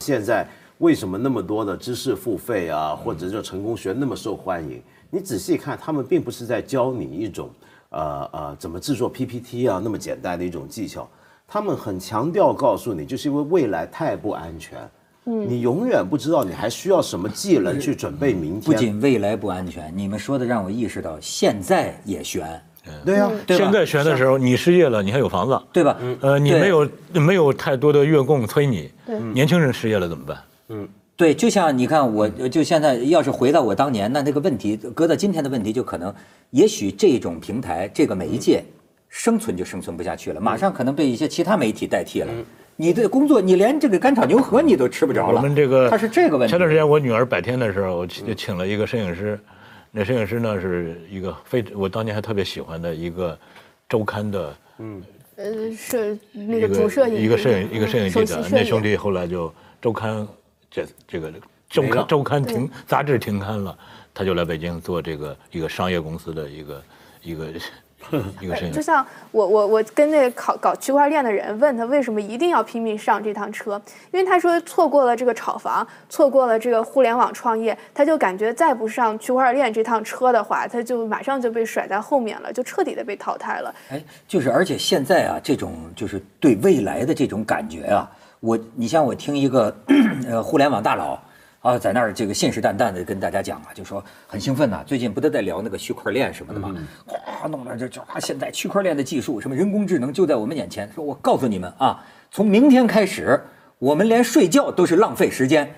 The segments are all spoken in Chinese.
现在为什么那么多的知识付费啊，或者叫成功学那么受欢迎？你仔细看，他们并不是在教你一种呃呃怎么制作 PPT 啊那么简单的一种技巧，他们很强调告诉你，就是因为未来太不安全。你永远不知道你还需要什么技能去准备明天。不仅未来不安全，你们说的让我意识到现在也悬，对呀、对现在悬的时候，你失业了，你还有房子，对吧？呃，你没有没有太多的月供催你，年轻人失业了怎么办？嗯对，就像你看，我就现在要是回到我当年，那那个问题搁到今天的问题，就可能，也许这种平台这个媒介生存就生存不下去了，马上可能被一些其他媒体代替了。你的工作，你连这个干炒牛河你都吃不着了。我们这个它是这个问题。前段时间我女儿百天的时候，我就请了一个摄影师，那摄影师呢是一个非我当年还特别喜欢的一个周刊的嗯。呃，摄那个主摄影一个摄影一个摄影记者那兄弟后来就周刊这这个周刊周刊停杂志停刊了，他就来北京做这个一个商业公司的一个一个 就像我我我跟那个搞搞区块链的人问他为什么一定要拼命上这趟车，因为他说错过了这个炒房，错过了这个互联网创业，他就感觉再不上区块链这趟车的话，他就马上就被甩在后面了，就彻底的被淘汰了。哎，就是而且现在啊，这种就是对未来的这种感觉啊，我你像我听一个 呃互联网大佬啊，在那儿这个信誓旦旦的跟大家讲啊，就说很兴奋呐、最近不都在聊那个区块链什么的吗？哗，弄得这这啊，现在区块链的技术，什么人工智能就在我们眼前。说我告诉你们啊，从明天开始，我们连睡觉都是浪费时间。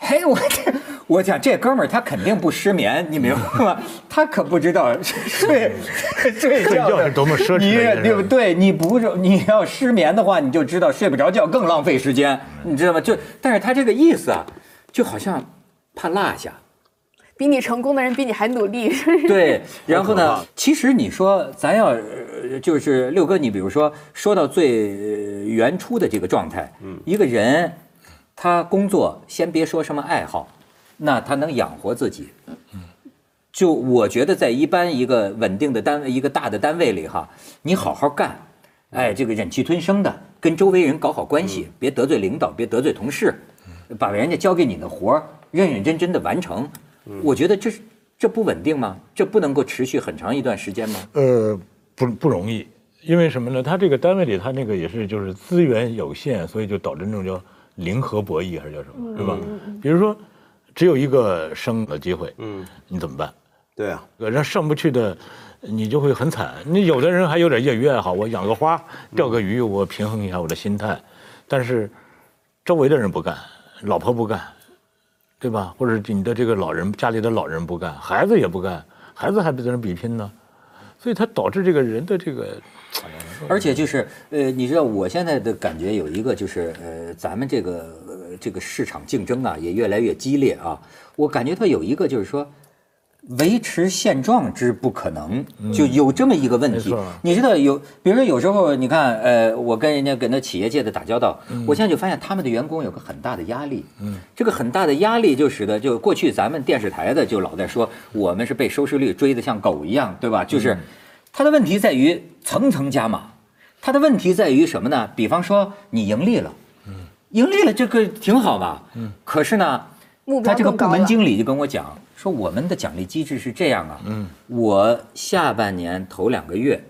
嘿，我这我讲这哥们儿他肯定不失眠，你明白吗？他可不知道睡睡觉觉是多么奢侈你对不对？你不是你要失眠的话，你就知道睡不着觉更浪费时间，你知道吗？就但是他这个意思啊，就好像怕落下。比你成功的人比你还努力，对，然后呢？其实你说咱要呃就是六哥，你比如说说到最呃原初的这个状态，一个人他工作先别说什么爱好，那他能养活自己，就我觉得在一般一个稳定的单位、一个大的单位里哈，你好好干，哎，这个忍气吞声的，跟周围人搞好关系，别得罪领导，别得罪同事，把人家交给你的活儿认认真真的完成。我觉得这是这不稳定吗？这不能够持续很长一段时间吗？呃，不不容易，因为什么呢？他这个单位里，他那个也是就是资源有限，所以就导致那种叫零和博弈还是叫什么，是吧？比如说，只有一个升的机会，嗯，你怎么办？对啊，让上不去的，你就会很惨。你有的人还有点业余爱好，我养个花，钓个鱼，我平衡一下我的心态。但是周围的人不干，老婆不干，对吧？或者你的这个老人家里的老人不干，孩子也不干，孩子还跟人比拼呢，所以它导致这个人的这个而且就是呃，你知道我现在的感觉有一个就是呃，咱们这个呃这个市场竞争啊也越来越激烈啊。我感觉到有一个就是说。维持现状之不可能，就有这么一个问题。你知道有，比如说有时候你看，呃，我跟人家跟那企业界的打交道，我现在就发现他们的员工有个很大的压力。嗯，这个很大的压力就使得就过去咱们电视台的就老在说我们是被收视率追得像狗一样，对吧？就是他的问题在于层层加码，他的问题在于什么呢？比方说你盈利了，盈利了这个挺好吧？嗯，可是呢，目标他这个部门。经理就跟我讲说，我们的奖励机制是这样啊，嗯，我下半年头两个月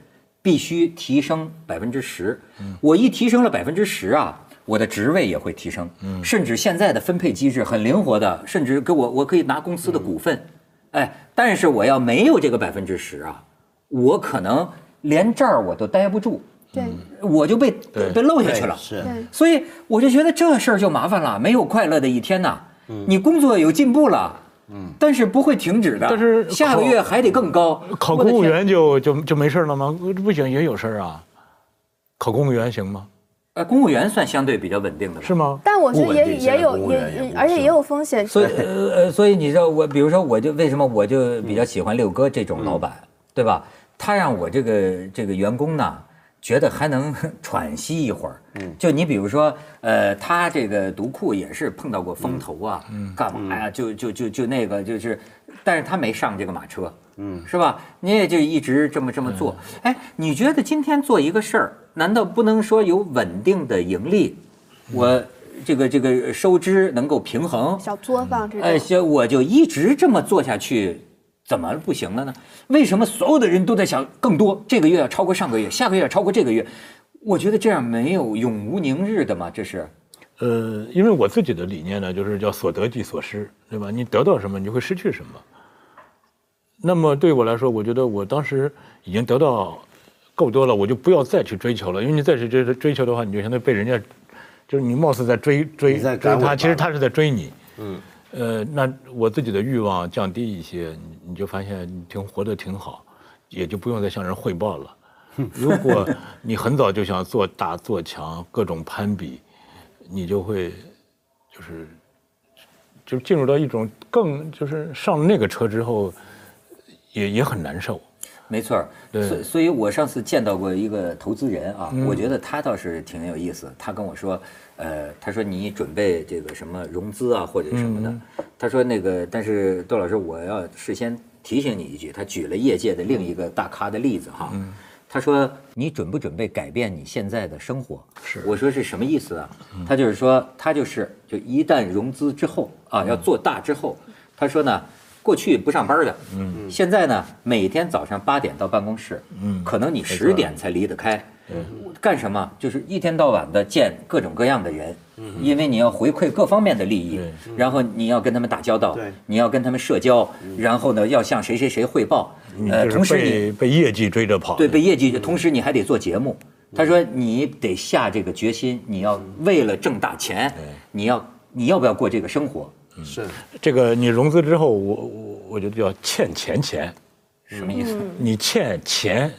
必须提升百分之十，我一提升了百分之十啊，我的职位也会提升，嗯，甚至现在的分配机制很灵活的，甚至给我我可以拿公司的股份，哎，但是我要没有这个百分之十啊，我可能连这儿我都待不住，对。我就被被漏下去了，是，所以我就觉得这事儿就麻烦了，没有快乐的一天呐。你工作有进步了，嗯，但是不会停止的。但是下个月还得更高。考公务员就就就没事了吗？不行，也有事儿啊。考公务员行吗？呃，公务员算相对比较稳定的了。是吗？但我觉得也也有也而且也有风险。所以呃呃，所以你知道我，比如说我就为什么我就比较喜欢六哥这种老板，对吧？他让我这个这个员工呢，觉得还能 喘息一会儿。嗯，就你比如说，呃，他这个读库也是碰到过风头啊，干嘛呀？就就就就那个就是，但是他没上这个马车。嗯，是吧？你也就一直这么这么做。哎，你觉得今天做一个事儿，难道不能说有稳定的盈利？我这个这个收支能够平衡，小作坊这种。哎，行，我就一直这么做下去，怎么不行了呢？为什么所有的人都在想更多？这个月要超过上个月，下个月要超过这个月？我觉得这样没有永无宁日的嘛，这是。呃，因为我自己的理念呢，就是叫所得即所失，对吧？你得到什么，你就会失去什么。那么对我来说，我觉得我当时已经得到够多了，我就不要再去追求了，因为你再去追追求的话，你就相当于被人家，就是你貌似在追追追他，其实他是在追你。嗯。呃，那我自己的欲望降低一些，你你就发现你挺活得挺好，也就不用再向人汇报了。如果你很早就想做大做强，各种攀比，你就会就是就进入到一种更就是上了那个车之后，也也很难受。没错，对所所以，我上次见到过一个投资人啊，我觉得他倒是挺有意思。他跟我说，呃，他说你准备这个什么融资啊，或者什么的。他说那个，但是窦老师，我要事先提醒你一句，他举了业界的另一个大咖的例子哈。他说你准不准备改变你现在的生活？是，我说是什么意思啊？他就是说，他就是就一旦融资之后啊，要做大之后，他说呢。过去不上班的，嗯，现在呢，每天早上八点到办公室，嗯，可能你十点才离得开，干什么？就是一天到晚的见各种各样的人，嗯，因为你要回馈各方面的利益，然后你要跟他们打交道，对，你要跟他们社交，然后呢，要向谁谁谁汇报，呃，同时你被被业绩追着跑。对被业绩，同时你还得做节目。他说你得下这个决心，你要为了挣大钱，你要你要不要过这个生活？是这个你融资之后，我我我觉得叫欠钱钱，什么意思？你欠钱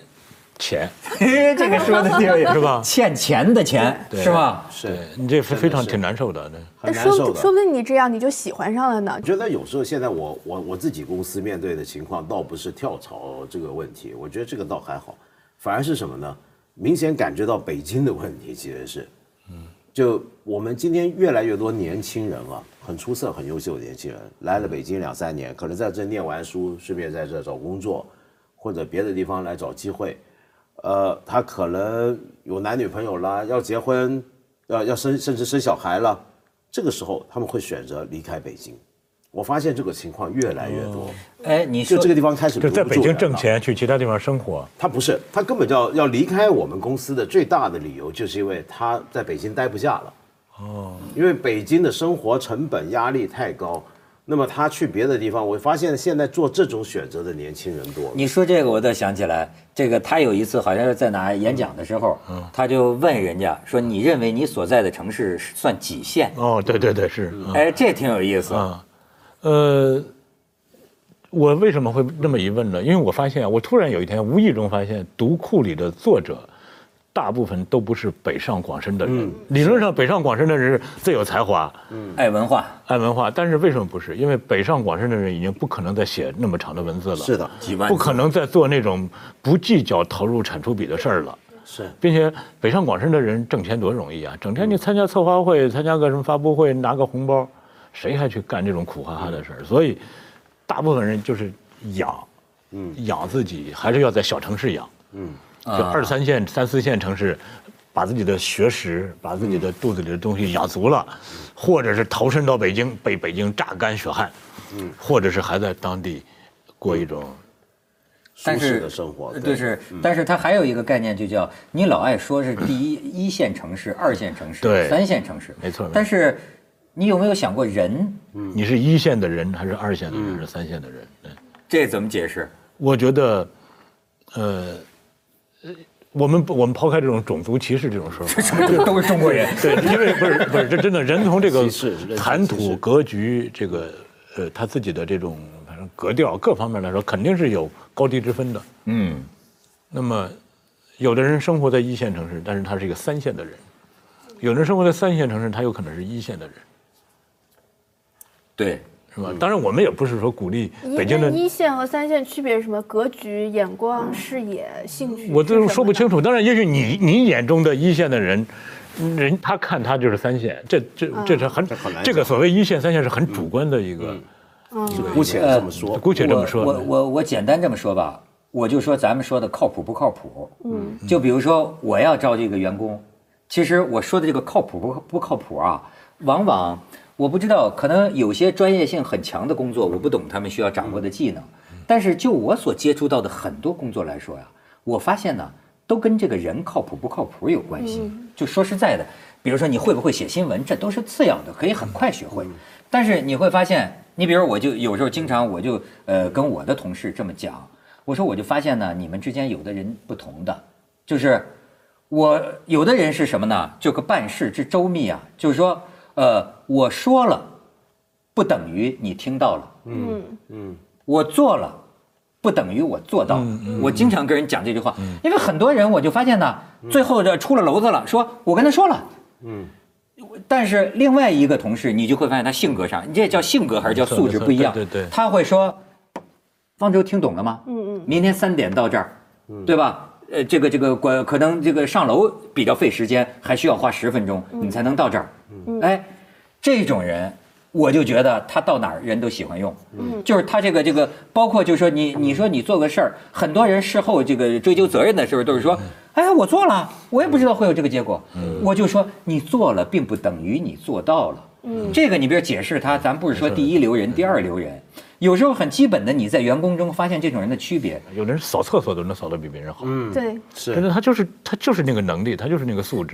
钱，这个说的挺有意思是吧 欠钱的钱是吧？是，你这非非常挺难受的。那说很难受的。不说不定你这样你就喜欢上了呢我。觉得有时候现在我我我自己公司面对的情况，倒不是跳槽这个问题，我觉得这个倒还好，反而是什么呢？明显感觉到北京的问题其实是，嗯，就我们今天越来越多年轻人啊，很出色、很优秀的年轻人来了北京两三年，可能在这念完书，顺便在这找工作，或者别的地方来找机会，呃，他可能有男女朋友啦，要结婚，要要生，甚至生小孩了，这个时候他们会选择离开北京。我发现这个情况越来越多，哎，你说就这个地方开始就在北京挣。钱，去其他地方生活。他不是，他根本就要要离开我们公司的最大的理由，就是因为他在北京待不下了。哦，因为北京的生活成本压力太高，那么他去别的地方，我发现现在做这种选择的年轻人多。你说这个，我倒想起来，这个他有一次好像是在哪演讲的时候，他就问人家说：“你认为你所在的城市算几线哦，对对对，是。？”嗯哎，这挺有意思。啊，呃，我为什么会那么一问呢？因为我发现啊，我突然有一天无意中发现，读库里的作者，大部分都不是北上广深的人。理论上，北上广深的人是最有才华、爱文化，爱文化，但是为什么不是？因为北上广深的人已经不可能再写那么长的文字了，是的，几万不可能再做那种不计较投入产出比的事儿了。是并且北上广深的人挣钱多容易啊！整天你参加策划会，参加个什么发布会，拿个红包，谁还去干这种苦哈哈的事儿？所以，大部分人就是养，嗯，养自己，还是要在小城市养，嗯，就二三线、三四线城市，把自己的学识，把自己的肚子里的东西养足了，或者是投身到北京，被北京榨干血汗，嗯，或者是还在当地过一种但是舒适的生活，对是，但是它还有一个概念，就叫你老爱说是第一一线城市、二线城市、对三线城市，没错但是你有没有想过人？你是一线的人，还是二线的人，还是三线的人？对。这怎么解释？我觉得，呃，呃我们我们抛开这种种族歧视这种说法，都都是中国人。对，因为不是不是，这真的人从这个 谈吐格局，这个呃他自己的这种反正格调各方面来说，肯定是有高低之分的。嗯，那么，有的人生活在一线城市，但是他是一个三线的人；有的人生活在三线城市，他有可能是一线的人，对，是吧？当然，我们也不是说鼓励北京的一线和三线区别是什么？格局、眼光、视野、兴趣，我都说不清楚。当然，也许你你眼中的一线的人，人他看他就是三线，这这这是很很难这个所谓一线三线是很主观的一个，姑且这么说。姑且这么说。我我我我简单这么说吧，我就说咱们说的靠谱不靠谱。嗯，就比如说我要招这个员工，其实我说的这个靠谱不不靠谱啊，往往我不知道，可能有些专业性很强的工作，我不懂他们需要掌握的技能。但是就我所接触到的很多工作来说呀，我发现呢，都跟这个人靠谱不靠谱有关系。就说实在的，比如说你会不会写新闻，这都是次要的，可以很快学会。但是你会发现，你比如我就有时候经常我就呃跟我的同事这么讲，我说我就发现呢，你们之间有的人不同的，就是我有的人是什么呢？这个办事之周密啊，就是说，呃，我说了，不等于你听到了，嗯。嗯。我做了，不等于我做到。我经常跟人讲这句话，因为很多人我就发现呢，最后这出了篓子了，说我跟他说了，嗯。但是另外一个同事，你就会发现他性格上，你这叫性格还是叫素质不一样？对对对。他会说，方舟听懂了吗？嗯嗯，明天三点到这儿，对吧？呃，这个这个管可能这个上楼比较费时间，还需要花十分钟，你才能到这儿。哎，这种人，我就觉得他到哪儿人都喜欢用。就是他这个这个，包括就是说你你说你做个事儿，很多人事后这个追究责任的时候都是说，哎，我做了，我也不知道会有这个结果。我就说你做了，并不等于你做到了。嗯这个你比如解释他，咱不是说第一流人、第二流人，有时候很基本的，你在员工中发现这种人的区别。有的人扫厕所都能扫得比别人好，嗯，对。是真的，他就是他就是那个能力，他就是那个素质。